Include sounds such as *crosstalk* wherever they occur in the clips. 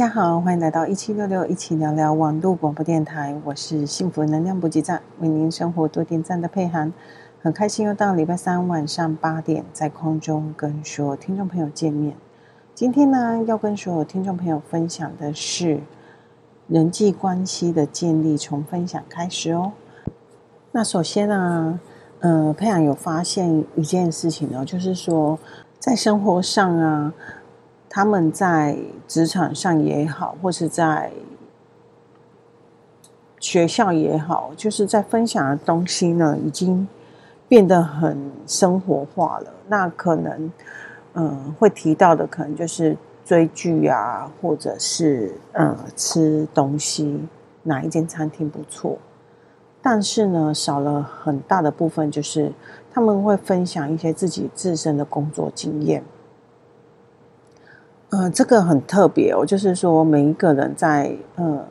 大家好，欢迎来到一七六六一起聊聊网络广播电台，我是幸福能量补给站，为您生活多点赞的佩涵，很开心又到礼拜三晚上八点，在空中跟所有听众朋友见面。今天呢，要跟所有听众朋友分享的是人际关系的建立，从分享开始哦。那首先呢，呃，佩涵有发现一件事情哦，就是说在生活上啊。他们在职场上也好，或是在学校也好，就是在分享的东西呢，已经变得很生活化了。那可能，嗯，会提到的可能就是追剧啊，或者是嗯吃东西，哪一间餐厅不错。但是呢，少了很大的部分，就是他们会分享一些自己自身的工作经验。呃，这个很特别哦，就是说每一个人在呃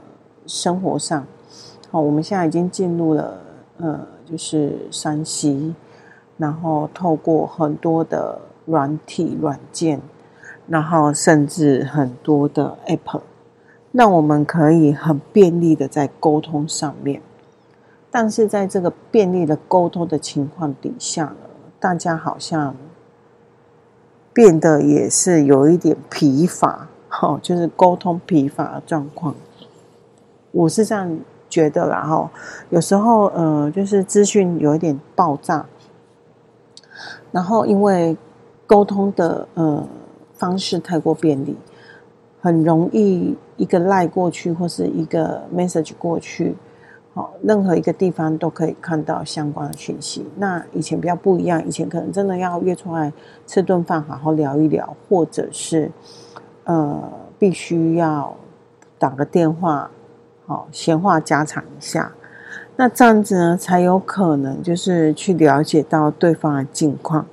生活上，好，我们现在已经进入了呃，就是山西，然后透过很多的软体软件，然后甚至很多的 App，那我们可以很便利的在沟通上面，但是在这个便利的沟通的情况底下呢，大家好像。变得也是有一点疲乏，哈，就是沟通疲乏状况。我是这样觉得啦，哈，有时候，呃，就是资讯有一点爆炸，然后因为沟通的呃方式太过便利，很容易一个赖过去或是一个 message 过去。好任何一个地方都可以看到相关的讯息。那以前比较不一样，以前可能真的要约出来吃顿饭，好好聊一聊，或者是呃，必须要打个电话，好闲话家常一下。那这样子呢，才有可能就是去了解到对方的近况。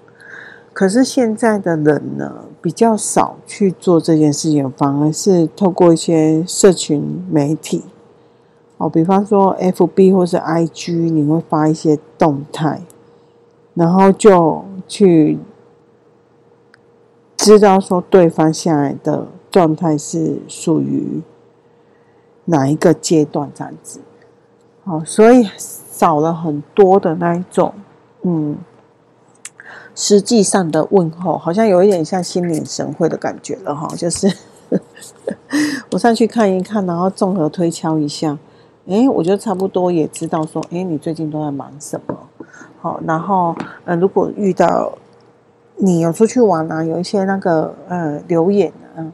可是现在的人呢，比较少去做这件事情，反而是透过一些社群媒体。哦，比方说 FB 或是 IG，你会发一些动态，然后就去知道说对方现在的状态是属于哪一个阶段这样子。好，所以少了很多的那一种，嗯，实际上的问候，好像有一点像心领神会的感觉了哈。就是 *laughs* 我上去看一看，然后综合推敲一下。哎，我觉得差不多也知道说，哎，你最近都在忙什么？好，然后呃，如果遇到你有出去玩啊，有一些那个呃留言啊，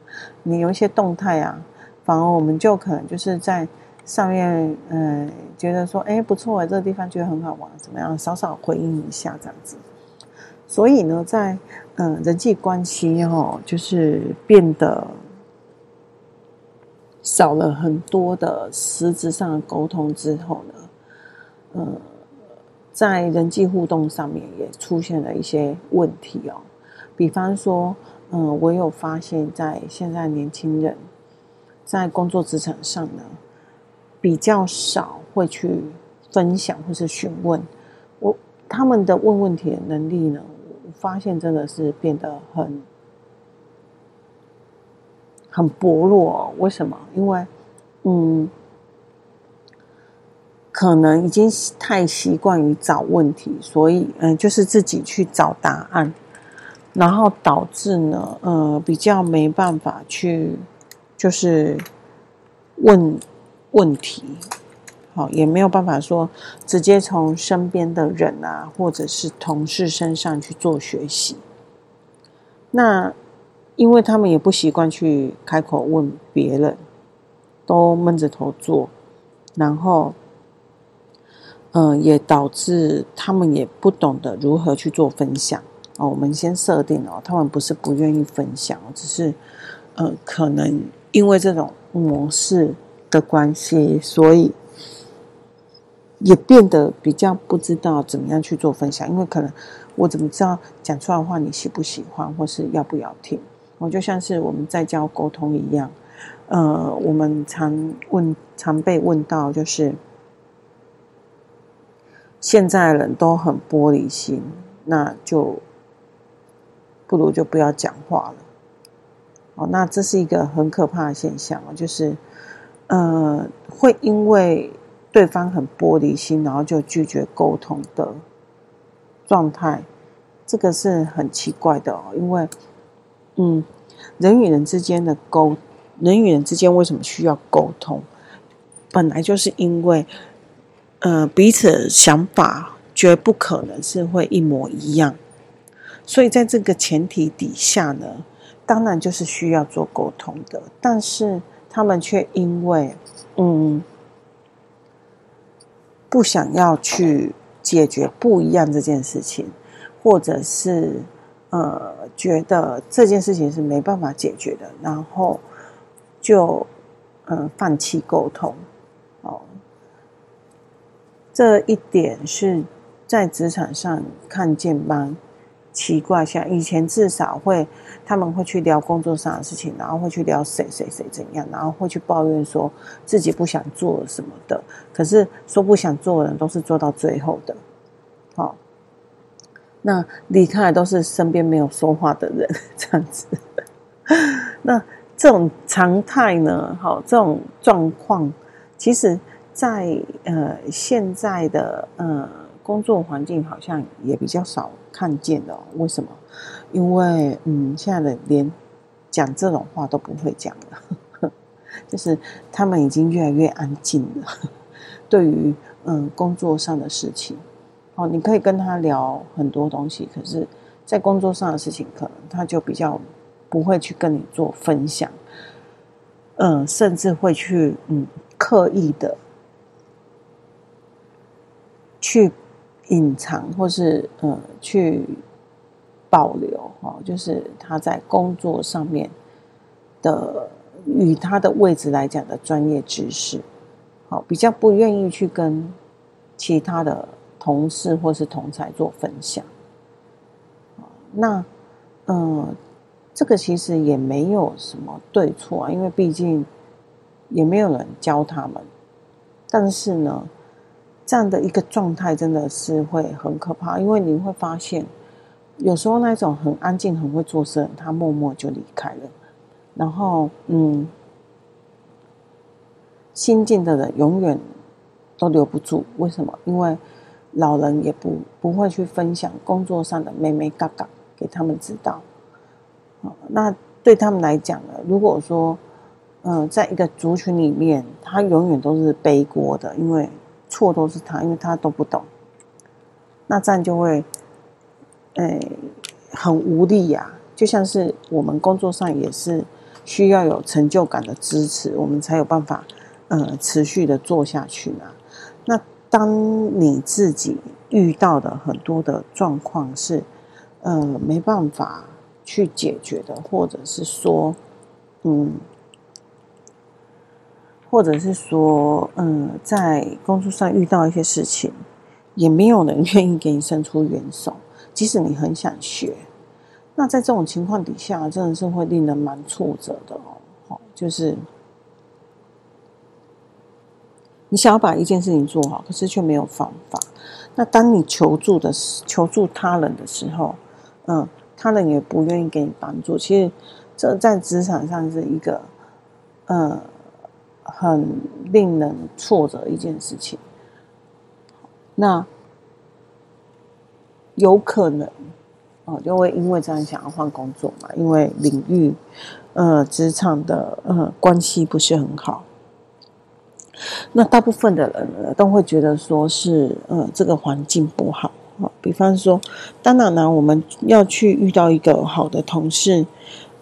你有一些动态啊，反而我们就可能就是在上面呃觉得说，哎，不错啊，这个地方觉得很好玩，怎么样？少少回应一下这样子。所以呢，在呃人际关系哦，就是变得。少了很多的实质上的沟通之后呢，呃，在人际互动上面也出现了一些问题哦。比方说，嗯、我有发现，在现在年轻人在工作职场上呢，比较少会去分享或是询问我他们的问问题的能力呢，我发现真的是变得很。很薄弱，为什么？因为，嗯，可能已经太习惯于找问题，所以，嗯，就是自己去找答案，然后导致呢，呃，比较没办法去，就是问问题，好，也没有办法说直接从身边的人啊，或者是同事身上去做学习，那。因为他们也不习惯去开口问别人，都闷着头做，然后，嗯、呃，也导致他们也不懂得如何去做分享哦。我们先设定哦，他们不是不愿意分享，只是，呃，可能因为这种模式的关系，所以也变得比较不知道怎么样去做分享。因为可能我怎么知道讲出来的话你喜不喜欢，或是要不要听？我就像是我们在教沟通一样，呃，我们常问、常被问到，就是现在人都很玻璃心，那就不如就不要讲话了。哦，那这是一个很可怕的现象，就是呃，会因为对方很玻璃心，然后就拒绝沟通的状态，这个是很奇怪的哦，因为嗯，人与人之间的沟，人与人之间为什么需要沟通？本来就是因为呃，彼此想法绝不可能是会一模一样。所以，在这个前提底下呢，当然就是需要做沟通的，但是他们却因为嗯，不想要去解决不一样这件事情，或者是呃觉得这件事情是没办法解决的，然后就嗯放弃沟通哦，这一点是在职场上看见吗？奇怪，像以前至少会，他们会去聊工作上的事情，然后会去聊谁谁谁怎样，然后会去抱怨说自己不想做什么的。可是说不想做的人都是做到最后的，那离开都是身边没有说话的人，*laughs* 这样子。那这种常态呢？好，这种状况，其实在呃现在的呃。工作环境好像也比较少看见的，为什么？因为嗯，现在的连讲这种话都不会讲了，*laughs* 就是他们已经越来越安静了。*laughs* 对于嗯工作上的事情，哦，你可以跟他聊很多东西，可是，在工作上的事情，可能他就比较不会去跟你做分享，嗯，甚至会去嗯刻意的去。隐藏或是呃去保留哈，就是他在工作上面的与他的位置来讲的专业知识，好，比较不愿意去跟其他的同事或是同侪做分享。那呃这个其实也没有什么对错啊，因为毕竟也没有人教他们，但是呢。这样的一个状态真的是会很可怕，因为你会发现，有时候那种很安静、很会做事，他默默就离开了。然后，嗯，新进的人永远都留不住。为什么？因为老人也不不会去分享工作上的妹妹嘎嘎给他们知道。那对他们来讲呢？如果说，嗯，在一个族群里面，他永远都是背锅的，因为。错都是他，因为他都不懂，那这样就会，哎，很无力呀、就像是我们工作上也是需要有成就感的支持，我们才有办法，呃，持续的做下去呢。当你自己遇到的很多的状况是，呃，没办法去解决的，或者是说，嗯。或者是说，嗯，在工作上遇到一些事情，也没有人愿意给你伸出援手，*laughs* 即使你很想学。那在这种情况底下，真的是会令人蛮挫折的哦。好，就是你想要把一件事情做好，可是却没有方法。那当你求助的，求助他人的时候，嗯，他人也不愿意给你帮助。其实，这在职场上是一个，嗯。很令人挫折一件事情，那有可能哦，就会因为这样想要换工作嘛，因为领域呃职场的呃关系不是很好。那大部分的人呢，都会觉得说是呃这个环境不好啊。比方说，当然呢，我们要去遇到一个好的同事，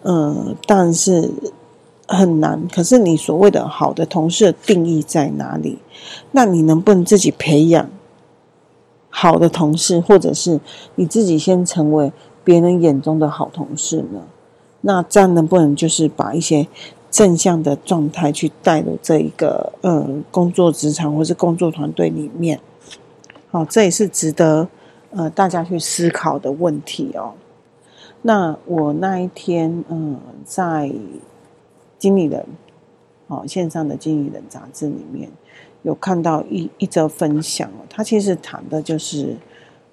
呃，但是。很难，可是你所谓的好的同事的定义在哪里？那你能不能自己培养好的同事，或者是你自己先成为别人眼中的好同事呢？那这样能不能就是把一些正向的状态去带入这一个呃工作职场或是工作团队里面？好，这也是值得呃大家去思考的问题哦。那我那一天嗯、在。经理人，哦，线上的经理人杂志里面有看到一一则分享哦，他其实谈的就是，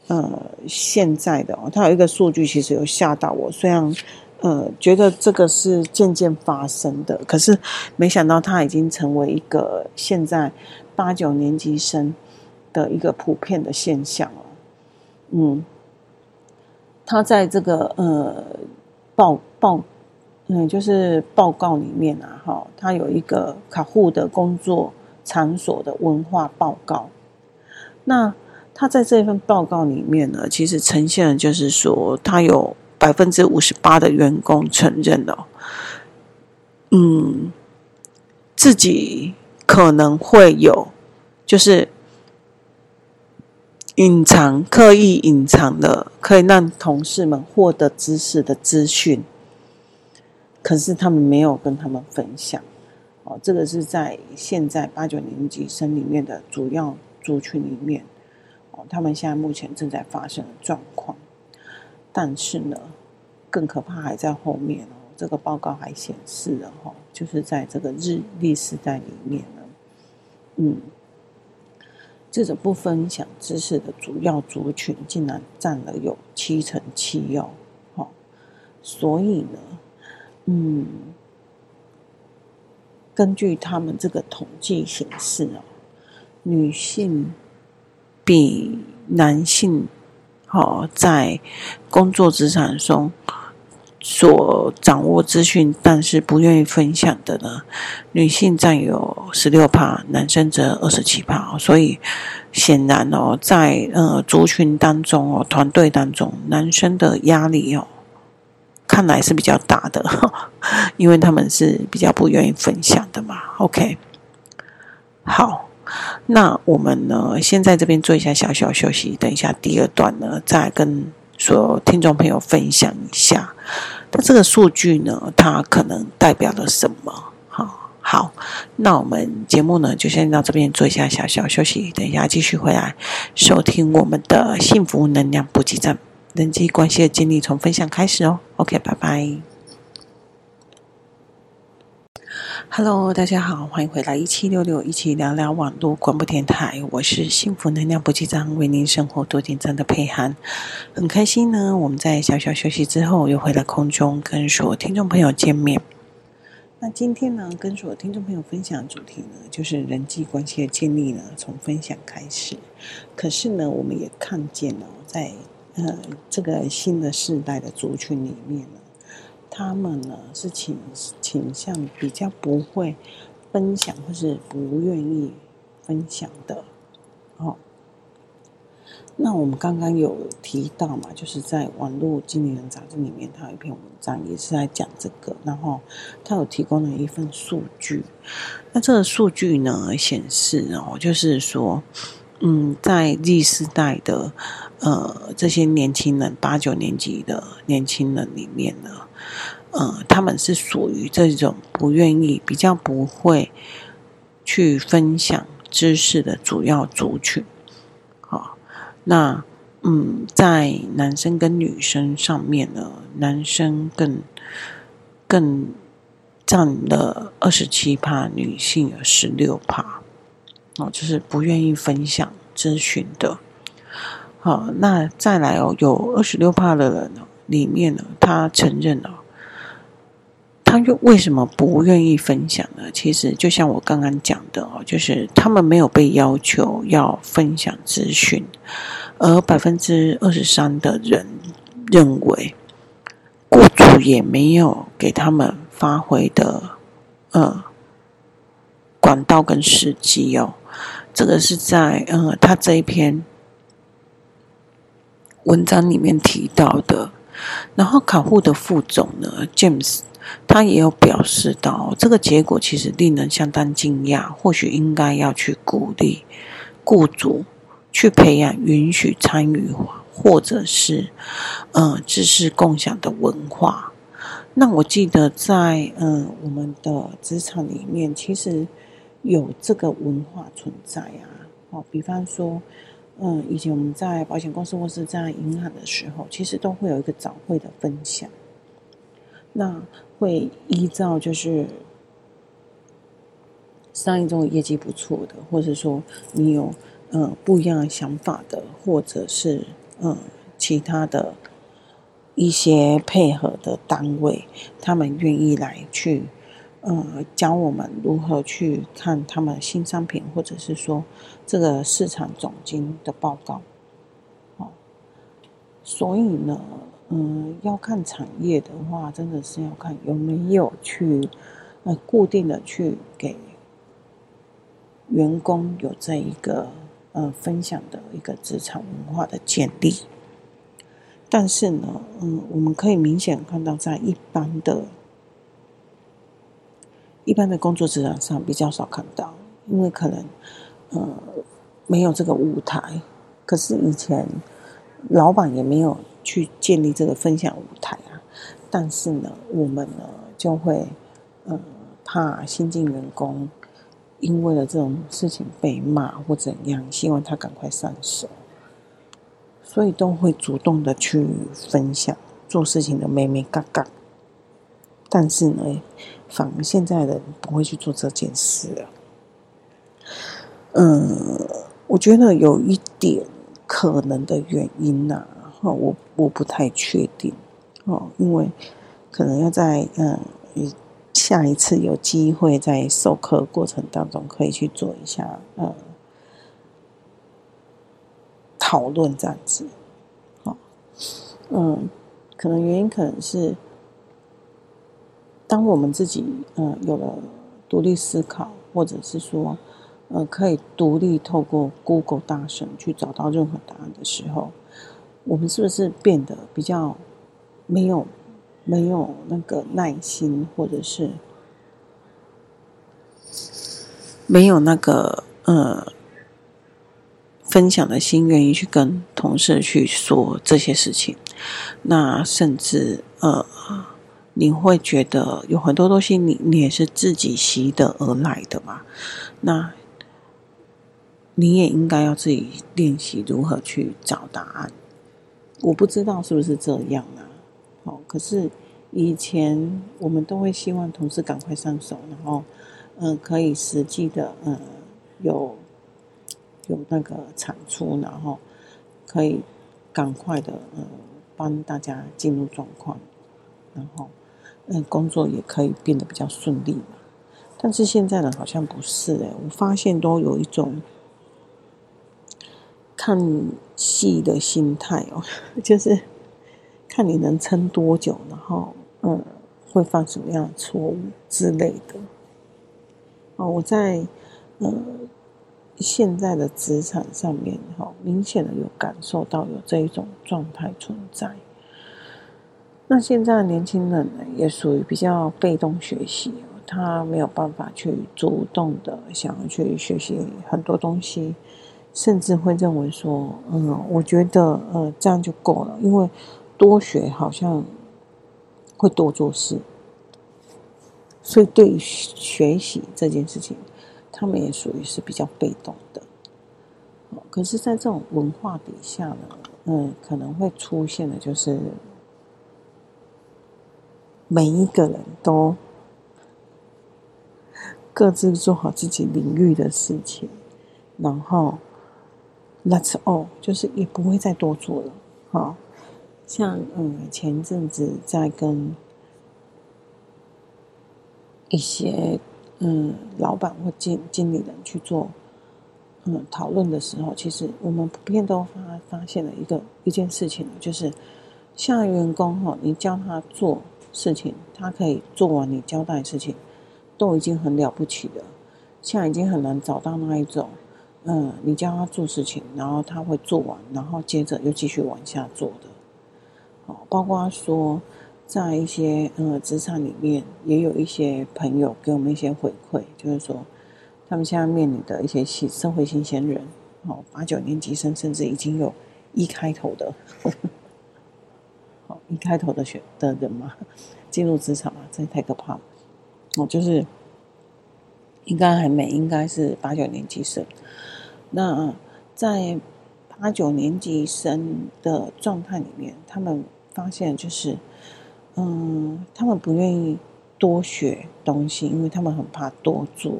呃，现在的哦，他有一个数据其实有吓到我，虽然呃，觉得这个是渐渐发生的，可是没想到它已经成为一个现在八九年级生的一个普遍的现象了。嗯，他在这个呃报报，嗯，就是报告里面啊，哈，他有一个卡户的工作场所的文化报告。那他在这份报告里面呢，其实呈现的就是说，他有。百分之五十八的员工承认了，嗯，自己可能会有，就是隐藏、刻意隐藏的，可以让同事们获得知识的资讯，可是他们没有跟他们分享。哦，这个是在现在八九年级生里面的主要族群里面，哦，他们现在目前正在发生的状况。但是呢，更可怕还在后面哦。这个报告还显示了哈，就是在这个日历时代里面呢，嗯，这种不分享知识的主要族群竟然占了有七成七哦，哈，所以呢，嗯，根据他们这个统计显示哦，女性比男性。好，在工作职场中所掌握资讯，但是不愿意分享的呢，女性占有十六趴，男生则二十七趴。所以显然哦，在呃族群当中哦，团队当中，男生的压力哦，看来是比较大的，*laughs* 因为他们是比较不愿意分享的嘛。OK，好。那我们呢，先在这边做一下小小休息，等一下第二段呢，再跟所有听众朋友分享一下。那这个数据呢，它可能代表了什么？好，好，那我们节目呢，就先到这边做一下小小休息，等一下继续回来收听我们的幸福能量补给站，人际关系的建立从分享开始哦。OK，拜拜。Hello，大家好，欢迎回来一七六六，一起聊聊网络广播电台。我是幸福能量补给站，为您生活多点赞的佩涵。很开心呢，我们在小小休息之后又回到空中，跟所有听众朋友见面。那今天呢，跟所有听众朋友分享的主题呢，就是人际关系的建立呢，从分享开始。可是呢，我们也看见了，在呃这个新的世代的族群里面。他们呢是倾倾向比较不会分享，或是不愿意分享的。哦，那我们刚刚有提到嘛，就是在网络经理人杂志里面，他有一篇文章也是在讲这个，然后他有提供了一份数据。那这个数据呢显示哦，就是说，嗯，在 Z 世代的呃这些年轻人，八九年级的年轻人里面呢。呃，他们是属于这种不愿意、比较不会去分享知识的主要族群。好，那嗯，在男生跟女生上面呢，男生更更占了二十七趴，女性有十六趴。哦，就是不愿意分享咨询的。好，那再来哦，有二十六趴的人呢，里面呢，他承认了。他又为什么不愿意分享呢？其实就像我刚刚讲的哦，就是他们没有被要求要分享资讯，而百分之二十三的人认为，雇主也没有给他们发挥的呃管道跟时机哦。这个是在呃他这一篇文章里面提到的。然后卡户的副总呢，James。他也有表示到，这个结果其实令人相当惊讶。或许应该要去鼓励雇主去培养允许参与或者是呃知识共享的文化。那我记得在、呃、我们的职场里面，其实有这个文化存在啊。哦，比方说，嗯，以前我们在保险公司或是在银行的时候，其实都会有一个早会的分享。那会依照就是上一周业绩不错的，或者说你有嗯不一样的想法的，或者是嗯、其他的一些配合的单位，他们愿意来去，呃，教我们如何去看他们新商品，或者是说这个市场总经的报告。哦，所以呢，嗯，要看产业的话，真的是要看有没有去，呃，固定的去给员工有这一个。呃，分享的一个职场文化的建立，但是呢，嗯，我们可以明显看到，在一般的、一般的工作职场上比较少看到，因为可能，呃，没有这个舞台。可是以前老板也没有去建立这个分享舞台啊。但是呢，我们呢就会，呃，怕新进员工。因为了这种事情被骂或怎样，希望他赶快上手，所以都会主动的去分享做事情的眉眉嘎嘎。但是呢，反而现在的人不会去做这件事了。嗯，我觉得有一点可能的原因呐，哈，我我不太确定哦，因为可能要在嗯。下一次有机会在授课过程当中，可以去做一下呃讨论这样子，好，嗯，可能原因可能是，当我们自己、呃、有了独立思考，或者是说呃可以独立透过 Google 大神去找到任何答案的时候，我们是不是变得比较没有？没有那个耐心，或者是没有那个呃分享的心，愿意去跟同事去说这些事情。那甚至呃，你会觉得有很多东西你，你也是自己习得而来的嘛？那你也应该要自己练习如何去找答案。我不知道是不是这样啊？哦，可是以前我们都会希望同事赶快上手，然后，嗯、可以实际的，嗯、有有那个产出，然后可以赶快的，嗯、帮大家进入状况，然后，嗯、工作也可以变得比较顺利嘛。但是现在呢，好像不是哎，我发现都有一种看戏的心态哦，*laughs* 就是。看你能撑多久，然后嗯，会犯什么样的错误之类的。哦，我在嗯现在的职场上面哈，明显的有感受到有这一种状态存在。那现在年轻人呢，也属于比较被动学习，他没有办法去主动的想要去学习很多东西，甚至会认为说，嗯，我觉得呃这样就够了，因为。多学好像会多做事，所以对于学习这件事情，他们也属于是比较被动的。可是，在这种文化底下呢，嗯，可能会出现的就是每一个人都各自做好自己领域的事情，然后 That's all，就是也不会再多做了，好。像嗯，前阵子在跟一些嗯老板或经经理人去做嗯讨论的时候，其实我们普遍都发发现了一个一件事情，就是像员工哈，你教他做事情，他可以做完你交代的事情，都已经很了不起了。现在已经很难找到那一种嗯，你教他做事情，然后他会做完，然后接着又继续往下做的。包括说，在一些呃职场里面，也有一些朋友给我们一些回馈，就是说，他们现在面临的一些新社会新鲜人，哦，八九年级生，甚至已经有一开头的，一开头的选的人嘛，进入职场嘛，这太可怕了。哦，就是应该还没，应该是八九年级生。那在八九年级生的状态里面，他们。发现就是，嗯，他们不愿意多学东西，因为他们很怕多做。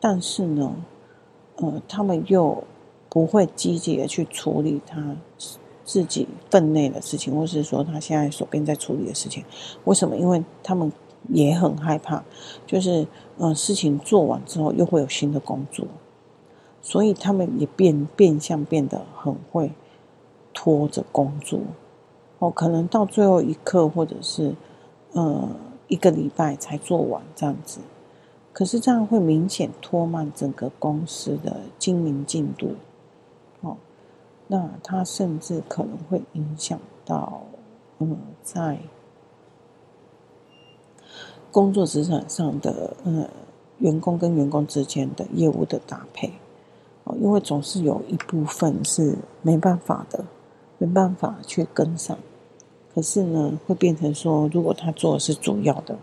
但是呢，呃，他们又不会积极的去处理他自己分内的事情，或是说他现在手边在处理的事情。为什么？因为他们也很害怕，就是嗯、呃，事情做完之后又会有新的工作，所以他们也变变相变得很会拖着工作。哦，可能到最后一刻，或者是呃一个礼拜才做完这样子。可是这样会明显拖慢整个公司的经营进度。那它甚至可能会影响到，嗯，在工作职场上的，嗯，员工跟员工之间的业务的搭配，哦，因为总是有一部分是没办法的，没办法去跟上。可是呢，会变成说，如果他做的是主要的，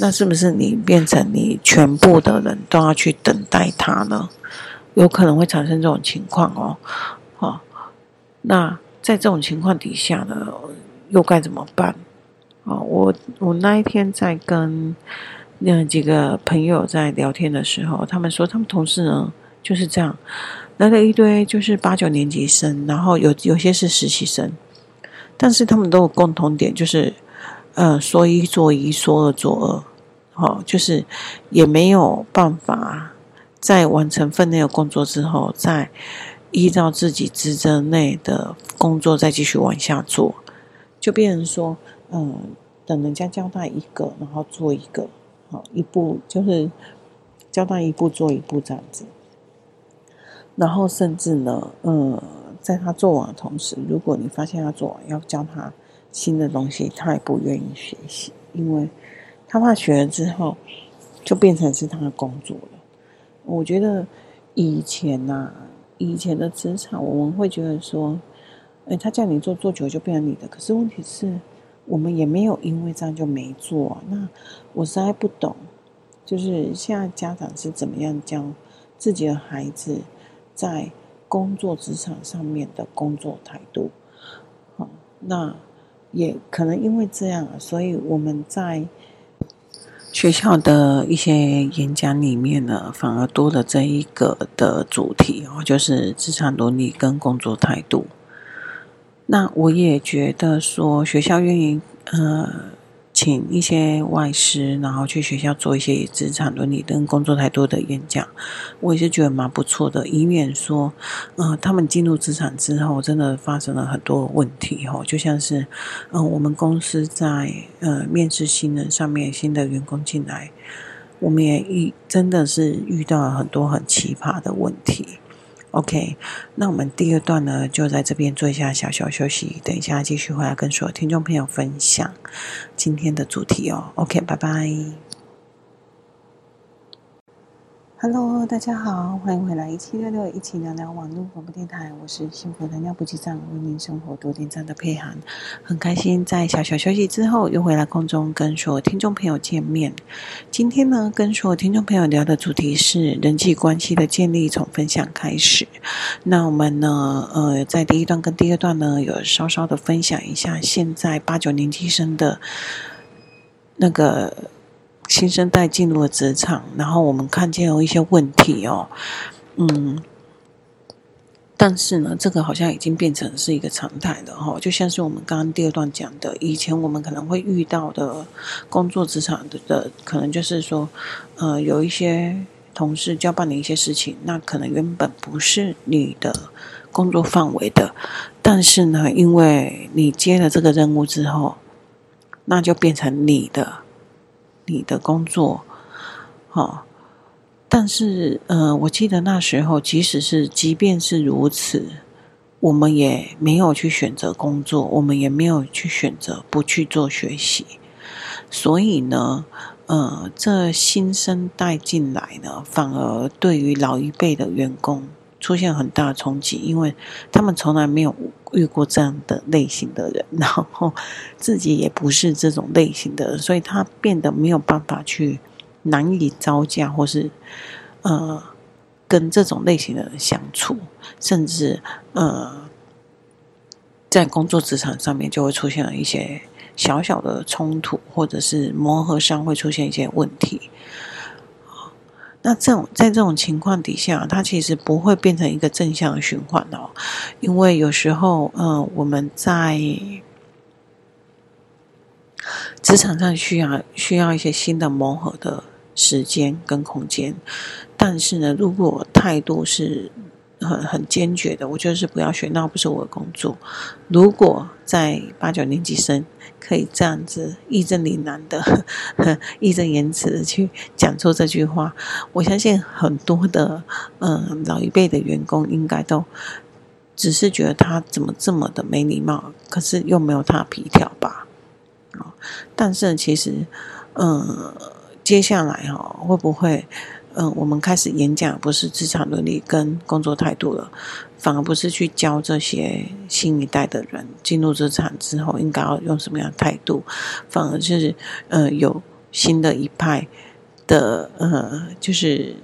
那是不是你变成你全部的人都要去等待他呢？有可能会产生这种情况哦，好，那在这种情况底下呢，又该怎么办？啊，我我那一天在跟那几个朋友在聊天的时候，他们说他们同事呢就是这样，来了一堆就是八九年级生，然后有有些是实习生，但是他们都有共同点，就是呃说一做一，说二做二，好，就是也没有办法。在完成分内的工作之后，再依照自己职责内的工作再继续往下做，就变成说，嗯，等人家交代一个，然后做一个，好，一步就是交代一步做一步这样子。然后甚至呢，嗯，在他做完的同时，如果你发现他做完要教他新的东西，他也不愿意学习，因为他怕学了之后就变成是他的工作了。我觉得以前呐、啊，以前的职场，我们会觉得说，哎，他叫你做做久就变成你的。可是问题是，我们也没有因为这样就没做。那我实在不懂，就是现在家长是怎么样教自己的孩子在工作职场上面的工作态度。好，那也可能因为这样，所以我们在。学校的一些演讲里面呢，反而多了这一个的主题哦，就是职场伦理跟工作态度。那我也觉得说，学校愿意呃。请一些外师，然后去学校做一些职场伦理跟工作态度的演讲，我也是觉得蛮不错的，以免说，呃，他们进入职场之后，真的发生了很多问题哦，就像是，嗯、我们公司在呃面试新人上面，新的员工进来，我们也遇真的是遇到了很多很奇葩的问题。OK，那我们第二段呢，就在这边做一下小小休息，等一下继续回来跟所有听众朋友分享今天的主题哦。OK，拜拜。Hello，大家好，欢迎回来一七六六一起聊聊网络广播电台，我是幸福能量补给站为您生活多点赞的佩涵，很开心在小小休息之后又回来空中跟所有听众朋友见面。今天呢，跟所有听众朋友聊的主题是人际关系的建立，从分享开始。那我们呢，呃，在第一段跟第二段呢，有稍稍的分享一下现在八九年级生的那个。新生代进入了职场，然后我们看见有一些问题哦，嗯，但是呢，这个好像已经变成是一个常态的哈，就像是我们刚刚第二段讲的，以前我们可能会遇到的工作职场的的，可能就是说，呃，有一些同事交办的一些事情，那可能原本不是你的工作范围的，但是呢，因为你接了这个任务之后，那就变成你的。你的工作，好，但是，呃，我记得那时候，即使是即便是如此，我们也没有去选择工作，我们也没有去选择不去做学习，所以呢，呃，这新生代进来呢，反而对于老一辈的员工出现很大的冲击，因为他们从来没有遇过这样的类型的人，然后自己也不是这种类型的人，所以他变得没有办法去难以招架，或是呃跟这种类型的人相处，甚至呃在工作职场上面就会出现了一些小小的冲突，或者是磨合上会出现一些问题。那这种在这种情况底下，它其实不会变成一个正向循环哦，因为有时候，嗯、我们在职场上需要需要一些新的磨合的时间跟空间，但是呢，如果态度是很很坚决的，我就是不要学，那不是我的工作。如果在八九年级生。可以这样子义正言辞的、*laughs* 义正言辞的去讲出这句话，我相信很多的嗯老一辈的员工应该都只是觉得他怎么这么的没礼貌，可是又没有他皮条吧？但是其实嗯，接下来哈会不会？嗯，我们开始演讲不是职场伦理跟工作态度了，反而不是去教这些新一代的人进入职场之后应该要用什么样的态度，反而是呃有新的一派的呃就是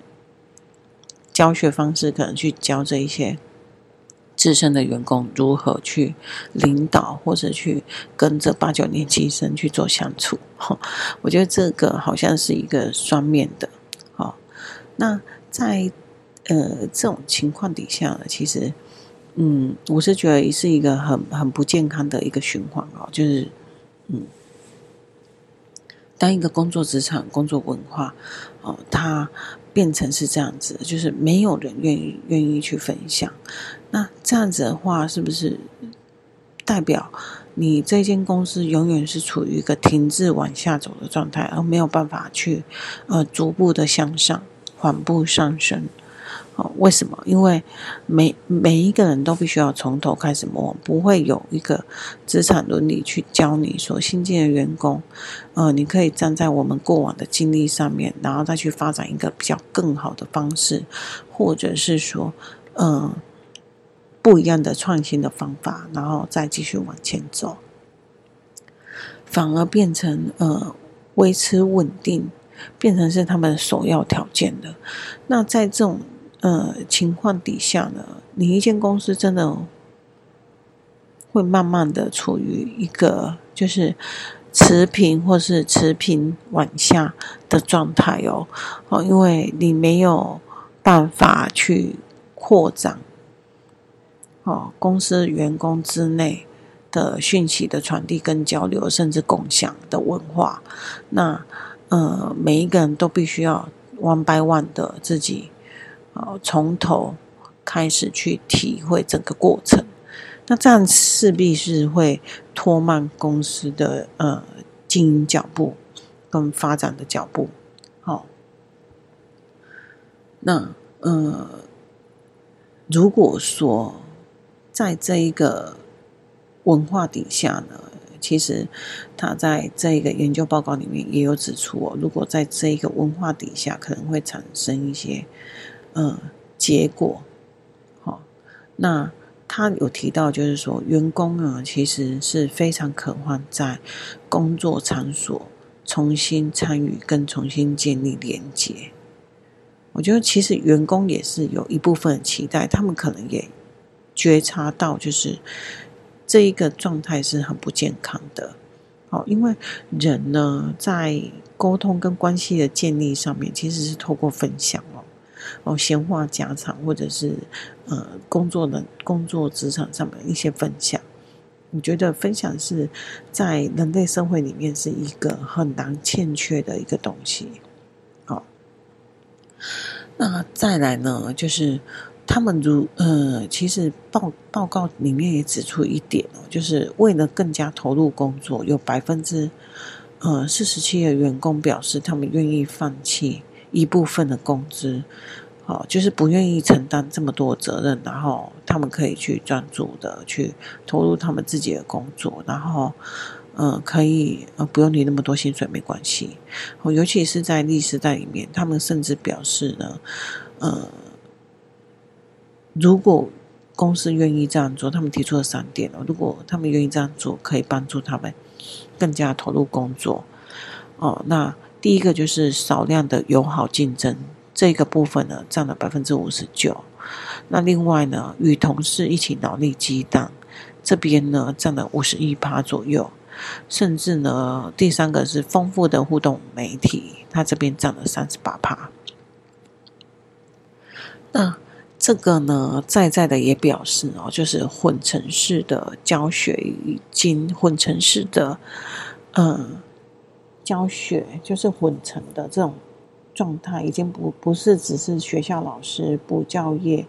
教学方式，可能去教这一些资深的员工如何去领导或者去跟这八九年级生去做相处。我觉得这个好像是一个双面的。那在呃这种情况底下呢，其实，嗯，我是觉得是一个很很不健康的一个循环哦，就是，嗯，当一个工作职场工作文化哦，它变成是这样子，就是没有人愿意愿意去分享，那这样子的话，是不是代表你这间公司永远是处于一个停滞往下走的状态，而没有办法去呃逐步的向上？缓步上升，哦，为什么？因为每每一个人都必须要从头开始磨，不会有一个职场伦理去教你说新进的员工，呃，你可以站在我们过往的经历上面，然后再去发展一个比较更好的方式，或者是说，呃，不一样的创新的方法，然后再继续往前走，反而变成呃维持稳定。变成是他们首要条件的。那在这种呃情况底下呢，你一间公司真的会慢慢的处于一个就是持平或是持平往下的状态哦哦，因为你没有办法去扩展哦公司员工之内的讯息的传递跟交流，甚至共享的文化，那。呃，每一个人都必须要 one by one 的自己，呃，从头开始去体会整个过程。那这样势必是会拖慢公司的呃经营脚步跟发展的脚步。好，哦，那呃，如果说在这一个文化底下呢？其实，他在这一个研究报告里面也有指出哦，如果在这一个文化底下，可能会产生一些呃结果。好，那他有提到，就是说员工呢，其实是非常渴望在工作场所重新参与跟重新建立连接。我觉得其实员工也是有一部分期待，他们可能也觉察到，就是。这一个状态是很不健康的，好，因为人呢，在沟通跟关系的建立上面，其实是透过分享，哦，闲话家常，或者是呃，工作的工作职场上面一些分享。我觉得分享是在人类社会里面是一个很难欠缺的一个东西。好，那再来呢，就是。他们如呃，其实报报告里面也指出一点哦，就是为了更加投入工作，有百分之呃四十七的员工表示他们愿意放弃一部分的工资，哦，就是不愿意承担这么多责任，然后他们可以去专注的去投入他们自己的工作，然后呃可以呃不用领那么多薪水没关系，哦，尤其是在历史代里面，他们甚至表示呢，呃。如果公司愿意这样做，他们提出了三点哦。如果他们愿意这样做，可以帮助他们更加投入工作哦。那第一个就是少量的友好竞争，这个部分呢占了百分之五十九。那另外呢，与同事一起脑力激荡，这边呢占了五十一趴左右。甚至呢，第三个是丰富的互动媒体，它这边占了三十八趴。那这个呢，在在的也表示哦，就是混成式的教学已经混成式的，嗯，教学就是混成的这种状态，已经不不是只是学校老师补教业，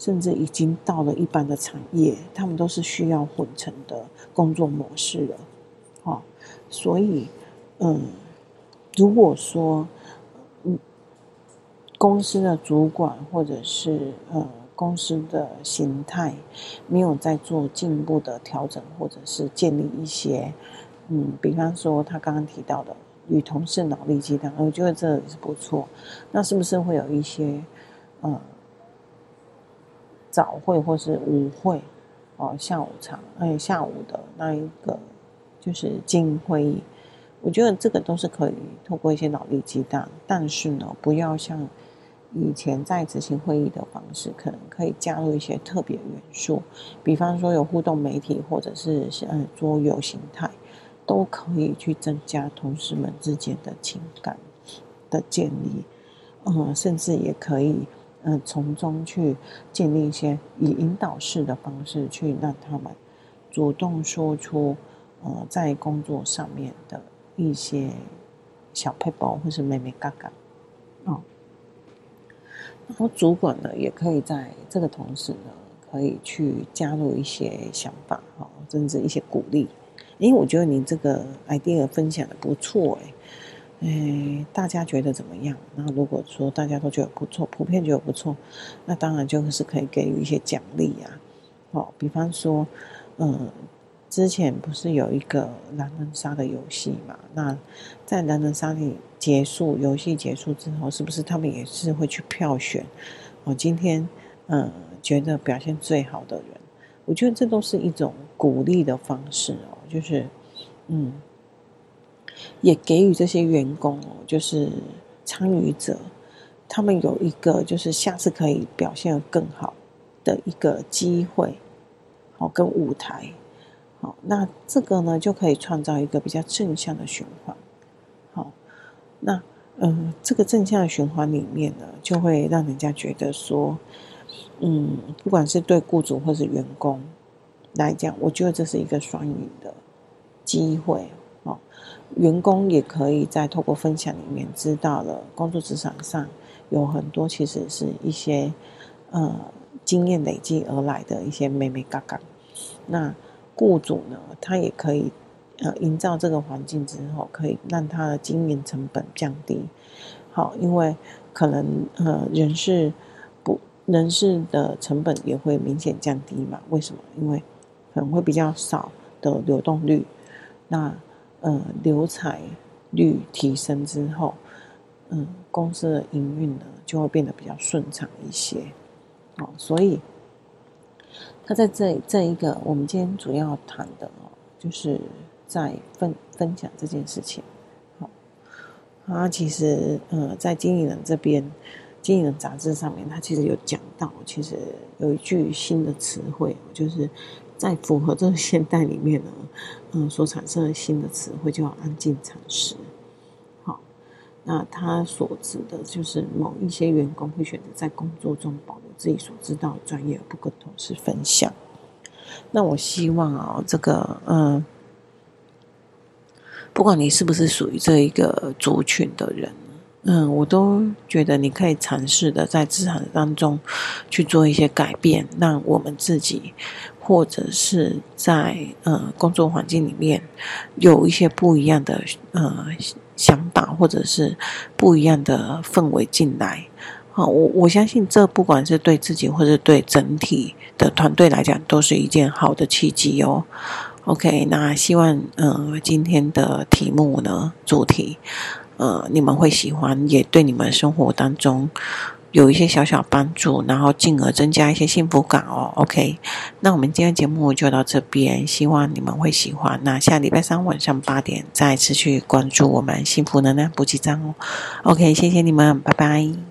甚至已经到了一般的产业，他们都是需要混成的工作模式了。哦，所以，嗯，如果说，嗯，公司的主管或者是呃公司的形态没有在做进一步的调整，或者是建立一些，嗯，比方说他刚刚提到的与同事脑力激荡，我觉得这也是不错。那是不是会有一些，呃，早会或是午会，哦，下午场，哎，下午的那一个。就是经营会议，我觉得这个都是可以透过一些脑力激荡，但是呢，不要像以前在执行会议的方式，可能可以加入一些特别元素，比方说有互动媒体或者是呃桌游形态，都可以去增加同事们之间的情感的建立，嗯，甚至也可以嗯、呃、从中去建立一些以引导式的方式去让他们主动说出。呃，在工作上面的一些小撇步或是眉眉角角，哦，然后主管呢也可以在这个同时呢，可以去加入一些想法，哈、哦，甚至一些鼓励。因为我觉得你这个 idea 分享的不错，哎，哎，大家觉得怎么样？那如果说大家都觉得不错，普遍觉得不错，那当然就是可以给予一些奖励呀，哦，比方说，嗯。之前不是有一个狼人杀的游戏嘛？那在狼人杀里结束，游戏结束之后，是不是他们也是会去票选？我今天嗯，觉得表现最好的人，我觉得这都是一种鼓励的方式哦，就是嗯，也给予这些员工哦，就是参与者，他们有一个就是下次可以表现得更好的一个机会，好跟舞台。好，那这个呢，就可以创造一个比较正向的循环。好，那嗯，这个正向的循环里面呢，就会让人家觉得说，嗯，不管是对雇主或是员工来讲，我觉得这是一个双赢的机会。哦，员工也可以在透过分享里面知道了工作职场上有很多其实是一些呃经验累积而来的一些美眉嘎嘎。那雇主呢，他也可以呃营造这个环境之后，可以让他的经营成本降低。好，因为可能呃人事不人事的成本也会明显降低嘛？为什么？因为可能会比较少的流动率，那呃留才率提升之后，嗯、公司的营运呢就会变得比较顺畅一些。好，所以。他在这这一个，我们今天主要谈的哦，就是在分分享这件事情。好，他其实呃，在经理人这边，经理人杂志上面，他其实有讲到，其实有一句新的词汇，就是在符合这个现代里面呢，嗯，所产生的新的词汇，叫安静尝试。好，那他所指的就是某一些员工会选择在工作中保留。自己所知道的专业，不跟同事分享。那我希望啊、哦，这个嗯，不管你是不是属于这一个族群的人，嗯，我都觉得你可以尝试的在职场当中去做一些改变，让我们自己或者是在呃工作环境里面有一些不一样的呃想法，或者是不一样的氛围进来。好，我我相信这不管是对自己或者对整体的团队来讲，都是一件好的契机哦。OK，那希望呃今天的题目呢，主题呃你们会喜欢，也对你们生活当中有一些小小帮助，然后进而增加一些幸福感哦。OK，那我们今天节目就到这边，希望你们会喜欢。那下礼拜三晚上八点再次去关注我们幸福能量补给站哦。OK，谢谢你们，拜拜。